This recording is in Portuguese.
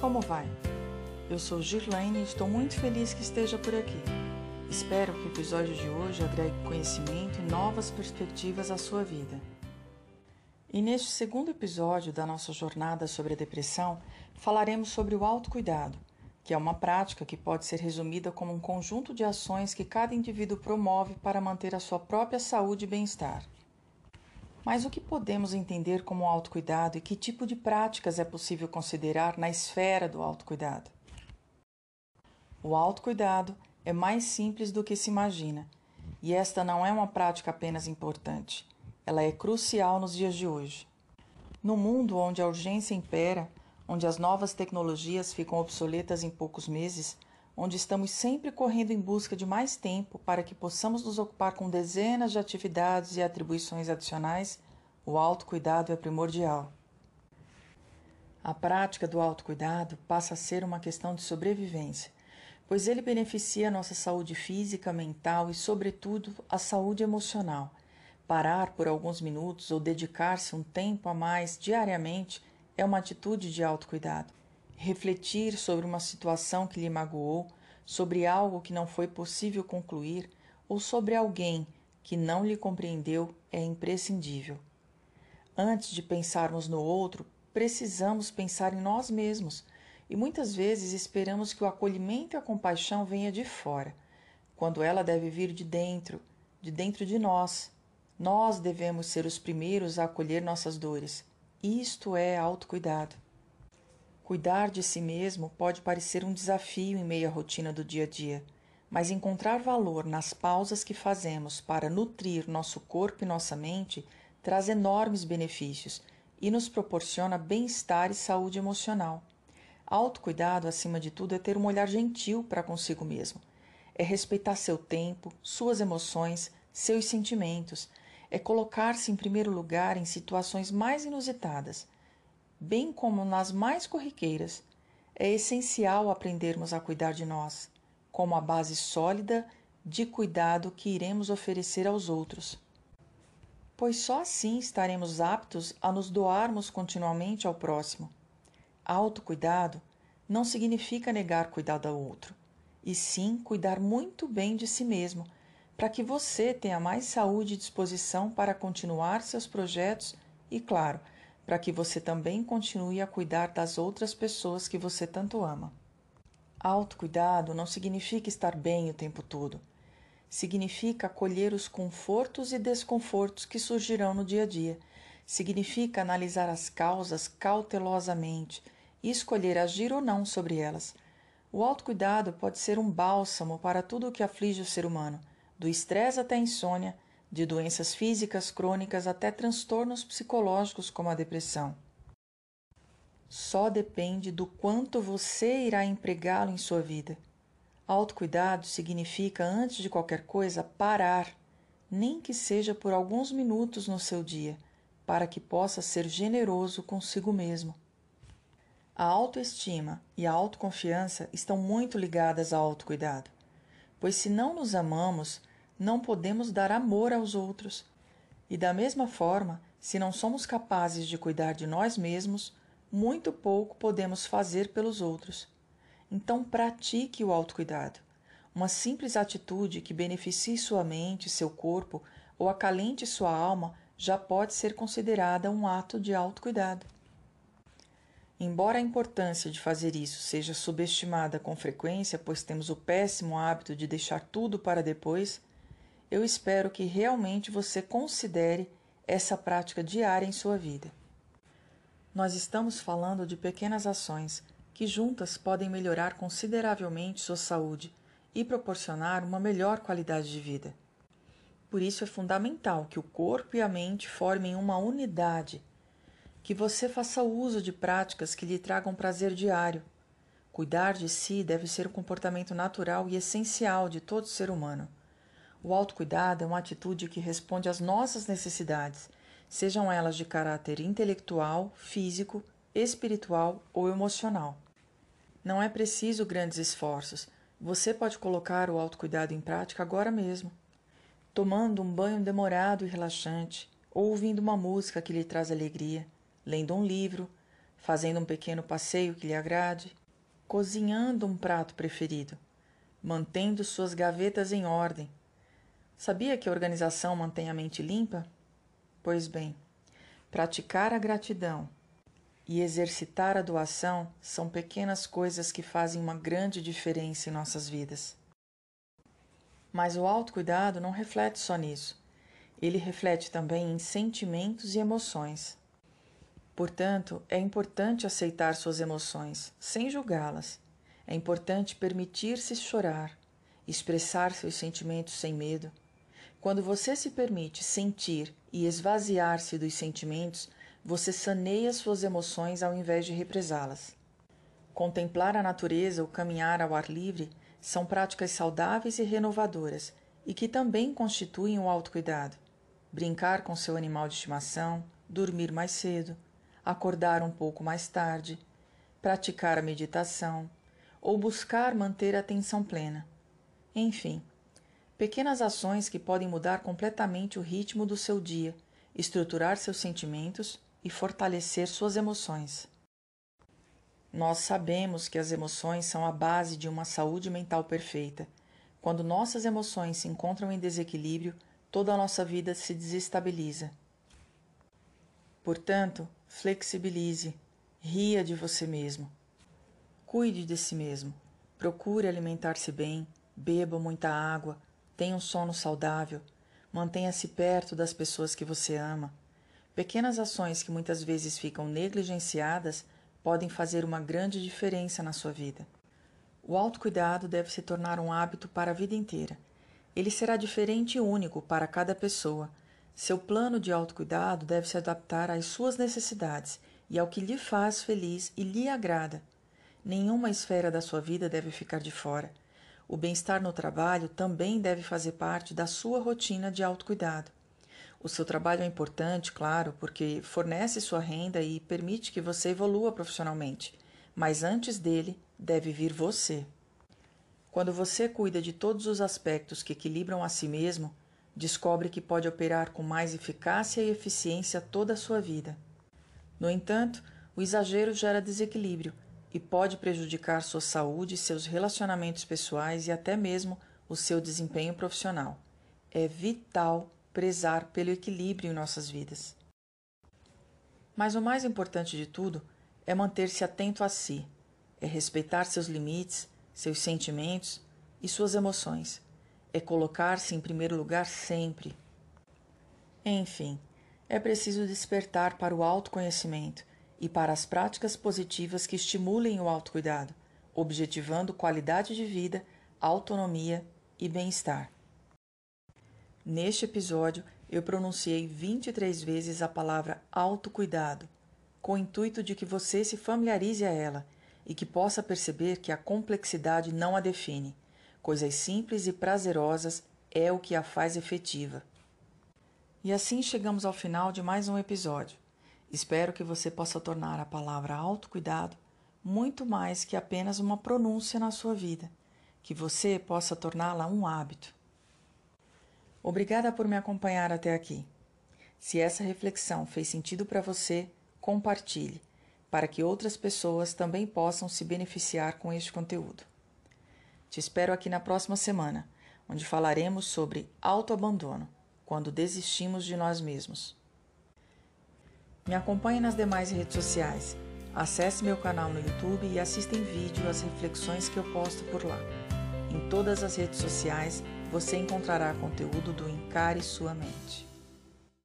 Como vai? Eu sou Girlaine e estou muito feliz que esteja por aqui. Espero que o episódio de hoje agregue conhecimento e novas perspectivas à sua vida. E neste segundo episódio da nossa jornada sobre a depressão, falaremos sobre o autocuidado, que é uma prática que pode ser resumida como um conjunto de ações que cada indivíduo promove para manter a sua própria saúde e bem-estar. Mas o que podemos entender como autocuidado e que tipo de práticas é possível considerar na esfera do autocuidado? O autocuidado é mais simples do que se imagina, e esta não é uma prática apenas importante, ela é crucial nos dias de hoje. No mundo onde a urgência impera, onde as novas tecnologias ficam obsoletas em poucos meses, onde estamos sempre correndo em busca de mais tempo para que possamos nos ocupar com dezenas de atividades e atribuições adicionais, o autocuidado é primordial. A prática do autocuidado passa a ser uma questão de sobrevivência, pois ele beneficia a nossa saúde física, mental e, sobretudo, a saúde emocional. Parar por alguns minutos ou dedicar-se um tempo a mais diariamente é uma atitude de autocuidado refletir sobre uma situação que lhe magoou, sobre algo que não foi possível concluir ou sobre alguém que não lhe compreendeu é imprescindível. Antes de pensarmos no outro, precisamos pensar em nós mesmos e muitas vezes esperamos que o acolhimento e a compaixão venha de fora, quando ela deve vir de dentro, de dentro de nós. Nós devemos ser os primeiros a acolher nossas dores. Isto é autocuidado. Cuidar de si mesmo pode parecer um desafio em meio à rotina do dia a dia, mas encontrar valor nas pausas que fazemos para nutrir nosso corpo e nossa mente traz enormes benefícios e nos proporciona bem-estar e saúde emocional. Autocuidado, acima de tudo, é ter um olhar gentil para consigo mesmo. É respeitar seu tempo, suas emoções, seus sentimentos. É colocar-se em primeiro lugar em situações mais inusitadas bem como nas mais corriqueiras, é essencial aprendermos a cuidar de nós, como a base sólida de cuidado que iremos oferecer aos outros. Pois só assim estaremos aptos a nos doarmos continuamente ao próximo. Autocuidado não significa negar cuidado ao outro, e sim cuidar muito bem de si mesmo, para que você tenha mais saúde e disposição para continuar seus projetos e, claro, para que você também continue a cuidar das outras pessoas que você tanto ama. Autocuidado não significa estar bem o tempo todo. Significa acolher os confortos e desconfortos que surgirão no dia a dia. Significa analisar as causas cautelosamente e escolher agir ou não sobre elas. O autocuidado pode ser um bálsamo para tudo o que aflige o ser humano, do estresse até a insônia, de doenças físicas crônicas até transtornos psicológicos como a depressão. Só depende do quanto você irá empregá-lo em sua vida. Autocuidado significa, antes de qualquer coisa, parar, nem que seja por alguns minutos no seu dia, para que possa ser generoso consigo mesmo. A autoestima e a autoconfiança estão muito ligadas ao autocuidado, pois se não nos amamos, não podemos dar amor aos outros. E da mesma forma, se não somos capazes de cuidar de nós mesmos, muito pouco podemos fazer pelos outros. Então pratique o autocuidado. Uma simples atitude que beneficie sua mente, seu corpo ou acalente sua alma já pode ser considerada um ato de autocuidado. Embora a importância de fazer isso seja subestimada com frequência, pois temos o péssimo hábito de deixar tudo para depois, eu espero que realmente você considere essa prática diária em sua vida. Nós estamos falando de pequenas ações que juntas podem melhorar consideravelmente sua saúde e proporcionar uma melhor qualidade de vida. Por isso é fundamental que o corpo e a mente formem uma unidade, que você faça uso de práticas que lhe tragam prazer diário. Cuidar de si deve ser um comportamento natural e essencial de todo ser humano. O autocuidado é uma atitude que responde às nossas necessidades, sejam elas de caráter intelectual, físico, espiritual ou emocional. Não é preciso grandes esforços. Você pode colocar o autocuidado em prática agora mesmo, tomando um banho demorado e relaxante, ou ouvindo uma música que lhe traz alegria, lendo um livro, fazendo um pequeno passeio que lhe agrade, cozinhando um prato preferido, mantendo suas gavetas em ordem. Sabia que a organização mantém a mente limpa? Pois bem, praticar a gratidão e exercitar a doação são pequenas coisas que fazem uma grande diferença em nossas vidas. Mas o autocuidado não reflete só nisso. Ele reflete também em sentimentos e emoções. Portanto, é importante aceitar suas emoções, sem julgá-las. É importante permitir-se chorar, expressar seus sentimentos sem medo. Quando você se permite sentir e esvaziar-se dos sentimentos, você saneia suas emoções ao invés de represá-las. Contemplar a natureza ou caminhar ao ar livre são práticas saudáveis e renovadoras e que também constituem o autocuidado. Brincar com seu animal de estimação, dormir mais cedo, acordar um pouco mais tarde, praticar a meditação ou buscar manter a atenção plena. Enfim, pequenas ações que podem mudar completamente o ritmo do seu dia, estruturar seus sentimentos e fortalecer suas emoções. Nós sabemos que as emoções são a base de uma saúde mental perfeita. Quando nossas emoções se encontram em desequilíbrio, toda a nossa vida se desestabiliza. Portanto, Flexibilize, ria de você mesmo. Cuide de si mesmo. Procure alimentar-se bem, beba muita água, tenha um sono saudável, mantenha-se perto das pessoas que você ama. Pequenas ações que muitas vezes ficam negligenciadas podem fazer uma grande diferença na sua vida. O autocuidado deve se tornar um hábito para a vida inteira. Ele será diferente e único para cada pessoa seu plano de autocuidado deve se adaptar às suas necessidades e ao que lhe faz feliz e lhe agrada. Nenhuma esfera da sua vida deve ficar de fora. O bem-estar no trabalho também deve fazer parte da sua rotina de autocuidado. O seu trabalho é importante, claro, porque fornece sua renda e permite que você evolua profissionalmente, mas antes dele deve vir você. Quando você cuida de todos os aspectos que equilibram a si mesmo, descobre que pode operar com mais eficácia e eficiência toda a sua vida. No entanto, o exagero gera desequilíbrio e pode prejudicar sua saúde, seus relacionamentos pessoais e até mesmo o seu desempenho profissional. É vital prezar pelo equilíbrio em nossas vidas. Mas o mais importante de tudo é manter-se atento a si, é respeitar seus limites, seus sentimentos e suas emoções é colocar-se em primeiro lugar sempre. Enfim, é preciso despertar para o autoconhecimento e para as práticas positivas que estimulem o autocuidado, objetivando qualidade de vida, autonomia e bem-estar. Neste episódio, eu pronunciei 23 vezes a palavra autocuidado, com o intuito de que você se familiarize a ela e que possa perceber que a complexidade não a define Coisas simples e prazerosas é o que a faz efetiva. E assim chegamos ao final de mais um episódio. Espero que você possa tornar a palavra autocuidado muito mais que apenas uma pronúncia na sua vida, que você possa torná-la um hábito. Obrigada por me acompanhar até aqui. Se essa reflexão fez sentido para você, compartilhe, para que outras pessoas também possam se beneficiar com este conteúdo. Te espero aqui na próxima semana, onde falaremos sobre autoabandono, quando desistimos de nós mesmos. Me acompanhe nas demais redes sociais. Acesse meu canal no YouTube e assista em vídeo as reflexões que eu posto por lá. Em todas as redes sociais você encontrará conteúdo do Encare Sua Mente.